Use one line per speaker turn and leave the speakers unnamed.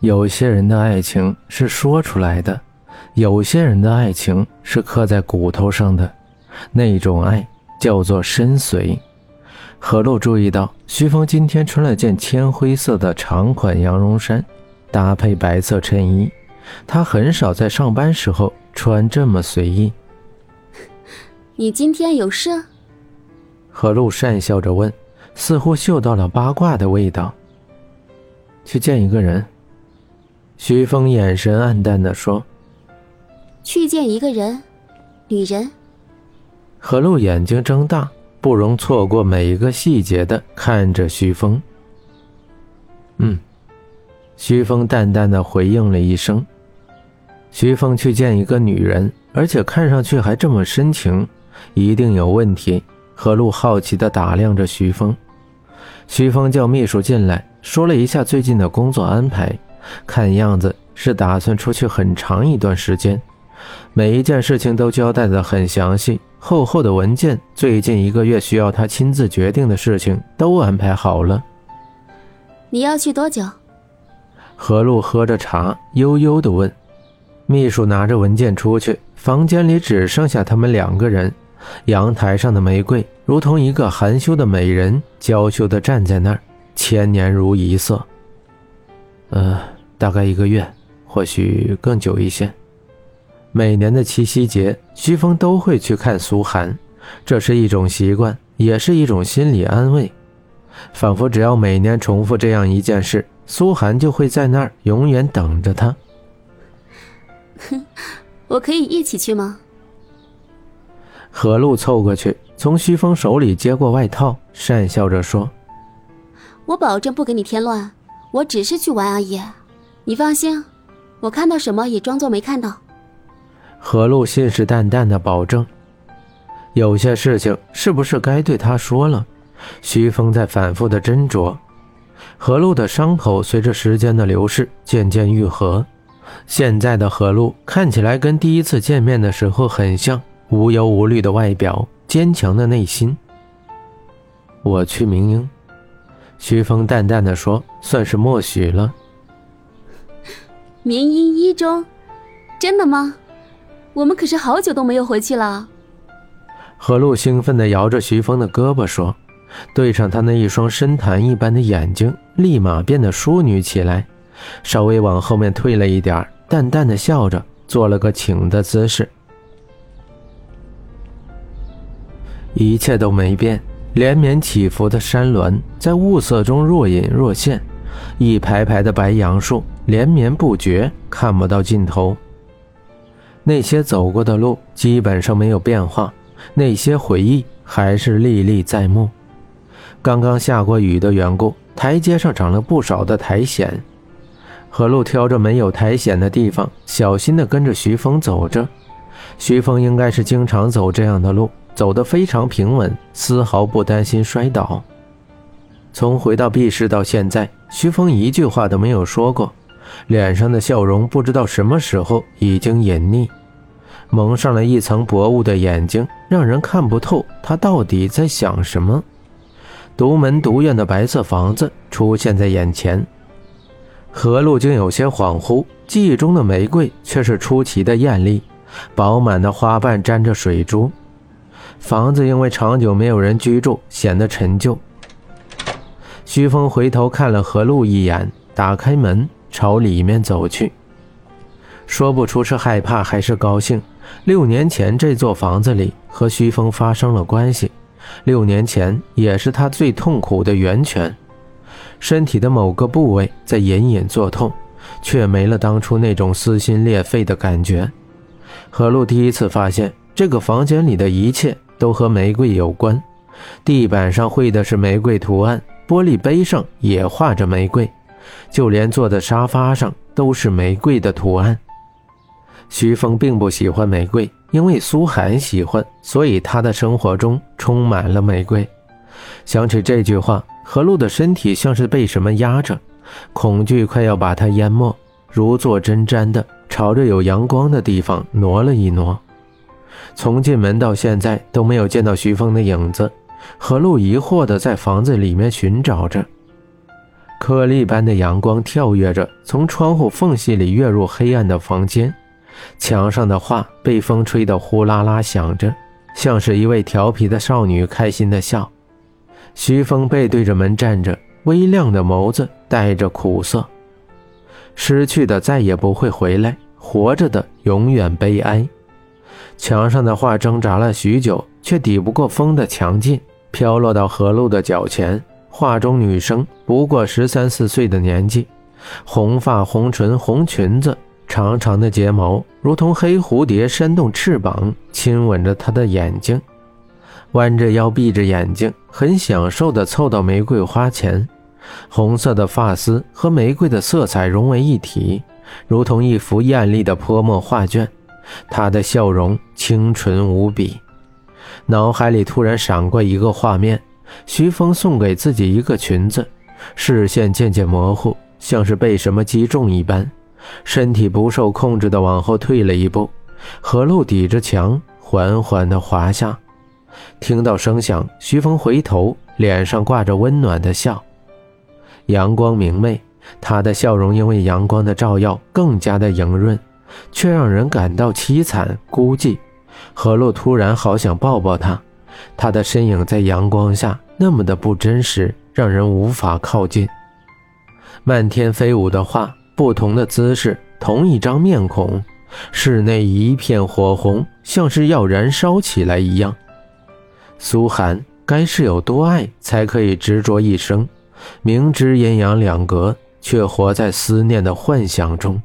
有些人的爱情是说出来的，有些人的爱情是刻在骨头上的，那种爱叫做深邃。何露注意到，徐峰今天穿了件铅灰色的长款羊绒衫，搭配白色衬衣。他很少在上班时候穿这么随意。
你今天有事？
何露讪笑着问，似乎嗅到了八卦的味道。去见一个人。徐峰眼神暗淡地说：“
去见一个人，女人。”
何露眼睛睁大。不容错过每一个细节的看着徐峰。嗯，徐峰淡淡的回应了一声。徐峰去见一个女人，而且看上去还这么深情，一定有问题。何露好奇的打量着徐峰。徐峰叫秘书进来，说了一下最近的工作安排，看样子是打算出去很长一段时间，每一件事情都交代的很详细。厚厚的文件，最近一个月需要他亲自决定的事情都安排好了。
你要去多久？
何露喝着茶，悠悠地问。秘书拿着文件出去，房间里只剩下他们两个人。阳台上的玫瑰如同一个含羞的美人，娇羞地站在那儿，千年如一色。呃，大概一个月，或许更久一些。每年的七夕节，徐峰都会去看苏寒，这是一种习惯，也是一种心理安慰。仿佛只要每年重复这样一件事，苏寒就会在那儿永远等着他。
哼，我可以一起去吗？
何露凑过去，从徐峰手里接过外套，讪笑着说：“
我保证不给你添乱，我只是去玩而已，你放心，我看到什么也装作没看到。”
何露信誓旦旦的保证：“有些事情是不是该对他说了？”徐峰在反复的斟酌。何露的伤口随着时间的流逝渐渐愈合，现在的何露看起来跟第一次见面的时候很像，无忧无虑的外表，坚强的内心。我去明英，徐峰淡淡的说：“算是默许了。”
明英一中，真的吗？我们可是好久都没有回去了。
何露兴奋地摇着徐峰的胳膊说，对上他那一双深潭一般的眼睛，立马变得淑女起来，稍微往后面退了一点，淡淡的笑着，做了个请的姿势。一切都没变，连绵起伏的山峦在雾色中若隐若现，一排排的白杨树连绵不绝，看不到尽头。那些走过的路基本上没有变化，那些回忆还是历历在目。刚刚下过雨的缘故，台阶上长了不少的苔藓。何路挑着没有苔藓的地方，小心地跟着徐峰走着。徐峰应该是经常走这样的路，走得非常平稳，丝毫不担心摔倒。从回到 B 市到现在，徐峰一句话都没有说过。脸上的笑容不知道什么时候已经隐匿，蒙上了一层薄雾的眼睛，让人看不透他到底在想什么。独门独院的白色房子出现在眼前，何路竟有些恍惚，记忆中的玫瑰却是出奇的艳丽，饱满的花瓣沾着水珠。房子因为长久没有人居住，显得陈旧。徐峰回头看了何路一眼，打开门。朝里面走去，说不出是害怕还是高兴。六年前这座房子里和徐峰发生了关系，六年前也是他最痛苦的源泉。身体的某个部位在隐隐作痛，却没了当初那种撕心裂肺的感觉。何露第一次发现，这个房间里的一切都和玫瑰有关。地板上绘的是玫瑰图案，玻璃杯上也画着玫瑰。就连坐的沙发上都是玫瑰的图案。徐峰并不喜欢玫瑰，因为苏寒喜欢，所以他的生活中充满了玫瑰。想起这句话，何露的身体像是被什么压着，恐惧快要把他淹没，如坐针毡的朝着有阳光的地方挪了一挪。从进门到现在都没有见到徐峰的影子，何露疑惑地在房子里面寻找着。颗粒般的阳光跳跃着，从窗户缝隙里跃入黑暗的房间。墙上的画被风吹得呼啦啦响着，像是一位调皮的少女开心的笑。徐峰背对着门站着，微亮的眸子带着苦涩。失去的再也不会回来，活着的永远悲哀。墙上的画挣扎了许久，却抵不过风的强劲，飘落到何露的脚前。画中女生不过十三四岁的年纪，红发、红唇、红裙子。长长的睫毛如同黑蝴蝶扇动翅膀，亲吻着他的眼睛，弯着腰，闭着眼睛，很享受地凑到玫瑰花前。红色的发丝和玫瑰的色彩融为一体，如同一幅艳丽的泼墨画卷。她的笑容清纯无比。脑海里突然闪过一个画面：徐峰送给自己一个裙子，视线渐渐模糊，像是被什么击中一般。身体不受控制地往后退了一步，何露抵着墙，缓缓地滑下。听到声响，徐峰回头，脸上挂着温暖的笑。阳光明媚，他的笑容因为阳光的照耀更加的莹润，却让人感到凄惨孤寂。何露突然好想抱抱他，他的身影在阳光下那么的不真实，让人无法靠近。漫天飞舞的画。不同的姿势，同一张面孔，室内一片火红，像是要燃烧起来一样。苏寒该是有多爱，才可以执着一生，明知阴阳两隔，却活在思念的幻想中。